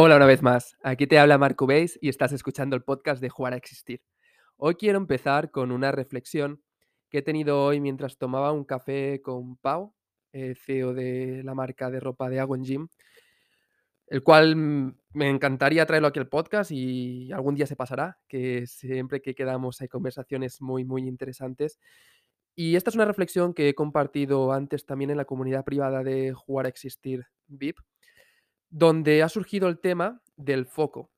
Hola una vez más, aquí te habla Marco Beis y estás escuchando el podcast de Jugar a Existir. Hoy quiero empezar con una reflexión que he tenido hoy mientras tomaba un café con Pau, eh, CEO de la marca de ropa de Agon Gym, el cual mm, me encantaría traerlo aquí al podcast y algún día se pasará, que siempre que quedamos hay conversaciones muy, muy interesantes. Y esta es una reflexión que he compartido antes también en la comunidad privada de Jugar a Existir VIP, donde ha surgido el tema del foco,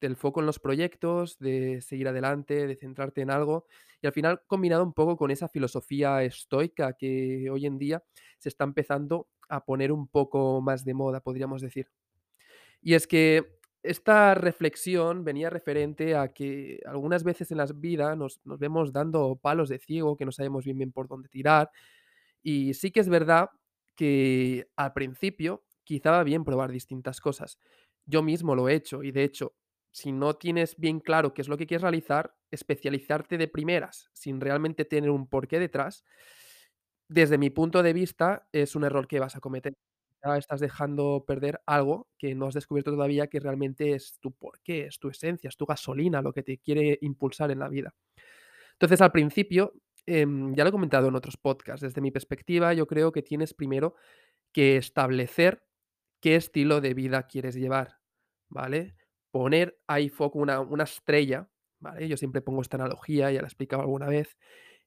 del foco en los proyectos, de seguir adelante, de centrarte en algo y al final combinado un poco con esa filosofía estoica que hoy en día se está empezando a poner un poco más de moda, podríamos decir. Y es que esta reflexión venía referente a que algunas veces en las vidas nos, nos vemos dando palos de ciego, que no sabemos bien bien por dónde tirar. Y sí que es verdad que al principio quizá va bien probar distintas cosas. Yo mismo lo he hecho y de hecho, si no tienes bien claro qué es lo que quieres realizar, especializarte de primeras sin realmente tener un porqué detrás, desde mi punto de vista, es un error que vas a cometer. Ya estás dejando perder algo que no has descubierto todavía, que realmente es tu porqué, es tu esencia, es tu gasolina, lo que te quiere impulsar en la vida. Entonces, al principio, em, ya lo he comentado en otros podcasts, desde mi perspectiva, yo creo que tienes primero que establecer qué estilo de vida quieres llevar, ¿vale? Poner ahí foco, una, una estrella, ¿vale? Yo siempre pongo esta analogía, ya la he explicado alguna vez,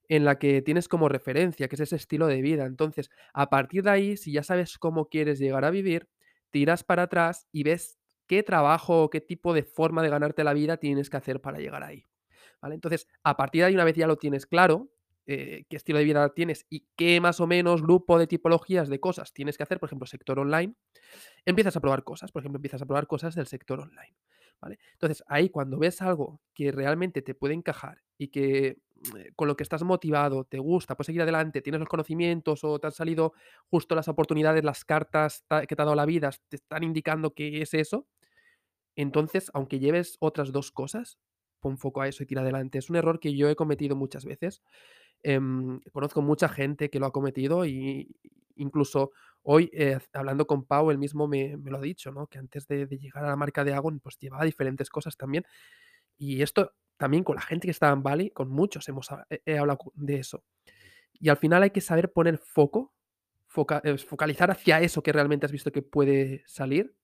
en la que tienes como referencia, que es ese estilo de vida. Entonces, a partir de ahí, si ya sabes cómo quieres llegar a vivir, tiras para atrás y ves qué trabajo qué tipo de forma de ganarte la vida tienes que hacer para llegar ahí. ¿Vale? Entonces, a partir de ahí, una vez ya lo tienes claro, eh, qué estilo de vida tienes y qué más o menos grupo de tipologías de cosas tienes que hacer, por ejemplo, sector online, empiezas a probar cosas. Por ejemplo, empiezas a probar cosas del sector online. ¿vale? Entonces, ahí cuando ves algo que realmente te puede encajar y que eh, con lo que estás motivado, te gusta, puedes seguir adelante, tienes los conocimientos o te han salido justo las oportunidades, las cartas ta- que te ha dado la vida, te están indicando que es eso, entonces, aunque lleves otras dos cosas, pon foco a eso y tira adelante. Es un error que yo he cometido muchas veces. Em, conozco mucha gente que lo ha cometido y incluso hoy, eh, hablando con Pau, él mismo me, lo ha dicho. Que antes de, llegar a la marca de Agon, pues llevaba diferentes cosas también. Y esto también con la gente que estaba en Bali, con muchos hemos ha- he, he hablado de eso. Y al final hay que saber poner foco, eh, focalizar hacia eso que realmente has visto que puede salir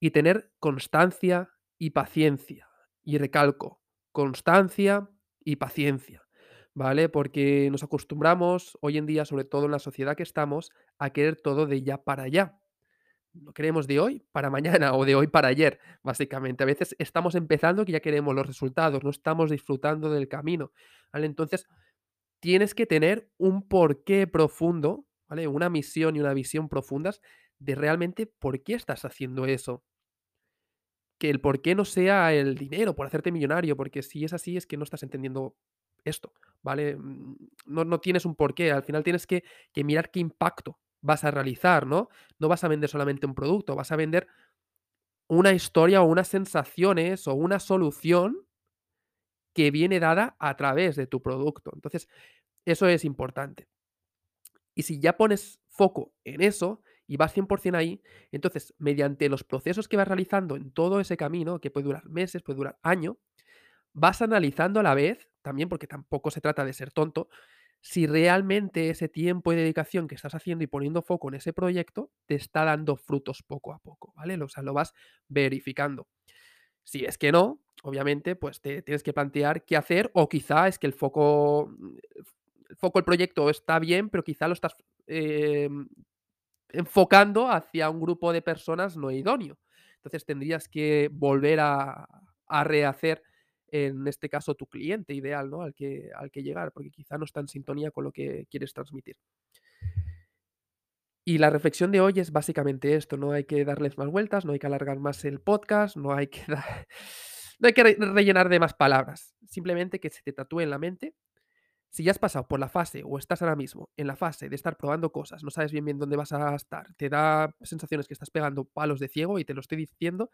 y tener constancia y paciencia. Y recalco, constancia y paciencia, ¿vale? Porque nos acostumbramos hoy en día, sobre todo en la sociedad que estamos, a querer todo de ya para allá. Lo queremos de hoy para mañana o de hoy para ayer, básicamente. A veces estamos empezando que ya queremos los resultados, no estamos disfrutando del camino. Entonces, tienes que tener un porqué profundo, ¿vale? Una misión y una visión profundas de realmente por qué estás haciendo eso que el por qué no sea el dinero, por hacerte millonario, porque si es así, es que no estás entendiendo esto, ¿vale? Mm, no no tienes un porqué, al final tienes que que mirar qué impacto vas a realizar, ¿no? No vas a vender solamente un producto, vas a vender una historia o unas sensaciones o una solución que viene dada a través de tu producto. Entonces, eso es importante. Y si ya pones foco en eso y vas 100% ahí, entonces, mediante los procesos que vas realizando en todo ese camino, que puede durar meses, puede durar año, vas analizando a la vez, también porque tampoco se trata de ser tonto, si realmente ese tiempo y dedicación que estás haciendo y poniendo foco en ese proyecto te está dando frutos poco a poco, ¿vale? O sea, lo vas verificando. Si es que no, obviamente, pues te tienes que plantear qué hacer o quizá es que el foco, el foco proyecto está bien, pero quizá lo estás em, enfocando hacia un grupo de personas no idóneo. Entonces tendrías que volver a rehacer, en este caso, tu cliente ideal, ¿no? Al que, al que llegar, porque quizá no está en sintonía con lo que quieres transmitir. Y la reflexión de hoy es básicamente esto, no hay que darles más vueltas, no hay que alargar más el podcast, no hay que, no hay que re- rellenar de más palabras, simplemente que se te tatúe en la mente si ya has pasado por la fase o estás ahora mismo en la fase de estar probando cosas, no sabes bien bien dónde vas a estar, te da sensaciones que estás pegando palos de ciego y te lo estoy diciendo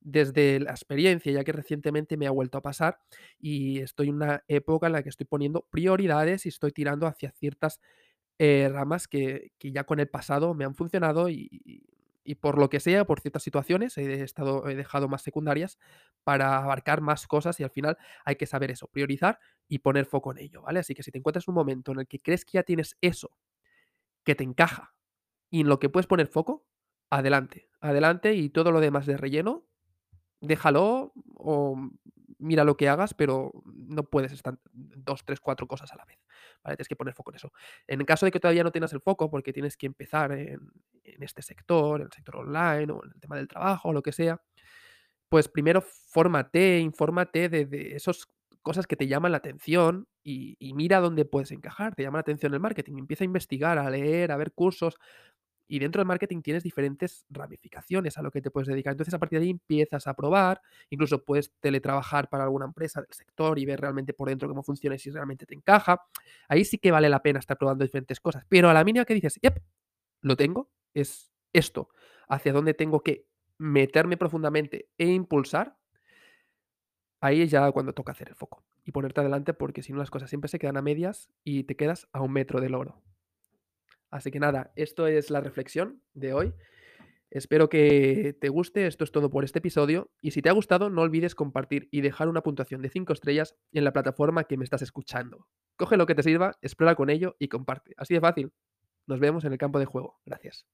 desde la experiencia, ya que recientemente me ha vuelto a pasar y estoy en una época en la que estoy poniendo prioridades y estoy tirando hacia ciertas eh, ramas que, que ya con el pasado me han funcionado y, y por lo que sea, por ciertas situaciones, he estado he dejado más secundarias para abarcar más cosas y al final hay que saber eso, priorizar y poner foco en ello, ¿vale? Así que si te encuentras un momento en el que crees que ya tienes eso que te encaja y en lo que puedes poner foco, adelante, adelante y todo lo demás de relleno, déjalo o mira lo que hagas, pero no puedes estar 2, 3, 4 cosas a la vez. Tienes que poner foco en eso. En el caso de que todavía no tengas el foco, porque tienes que empezar en este sector, en el sector online o en el tema del trabajo o lo que sea, pues primero fórmate, infórmate de esos cosas que te llaman la atención y y mira dónde puedes encajar. Te llama la atención el marketing, empieza a investigar, a leer, a ver cursos, y dentro del marketing tienes diferentes ramificaciones a lo que te puedes dedicar. Entonces, a partir de ahí empiezas a probar, incluso puedes teletrabajar para alguna empresa del sector y ver realmente por dentro cómo funciona y si realmente te encaja. Ahí sí que vale la pena estar probando diferentes cosas, pero a la mínima que dices: "Yep, lo tengo, es esto, hacia dónde tengo que meterme profundamente e impulsar", ahí es ya cuando toca hacer el foco y ponerte adelante, porque si no las cosas siempre se quedan a medias y te quedas a un metro del oro. Así que nada, esto es la reflexión de hoy. Espero que te guste, esto es todo por este episodio y si te ha gustado no olvides compartir y dejar una puntuación de 5 estrellas en la plataforma que me estás escuchando. Coge lo que te sirva, explora con ello y comparte. Así de fácil. Nos vemos en el campo de juego. Gracias.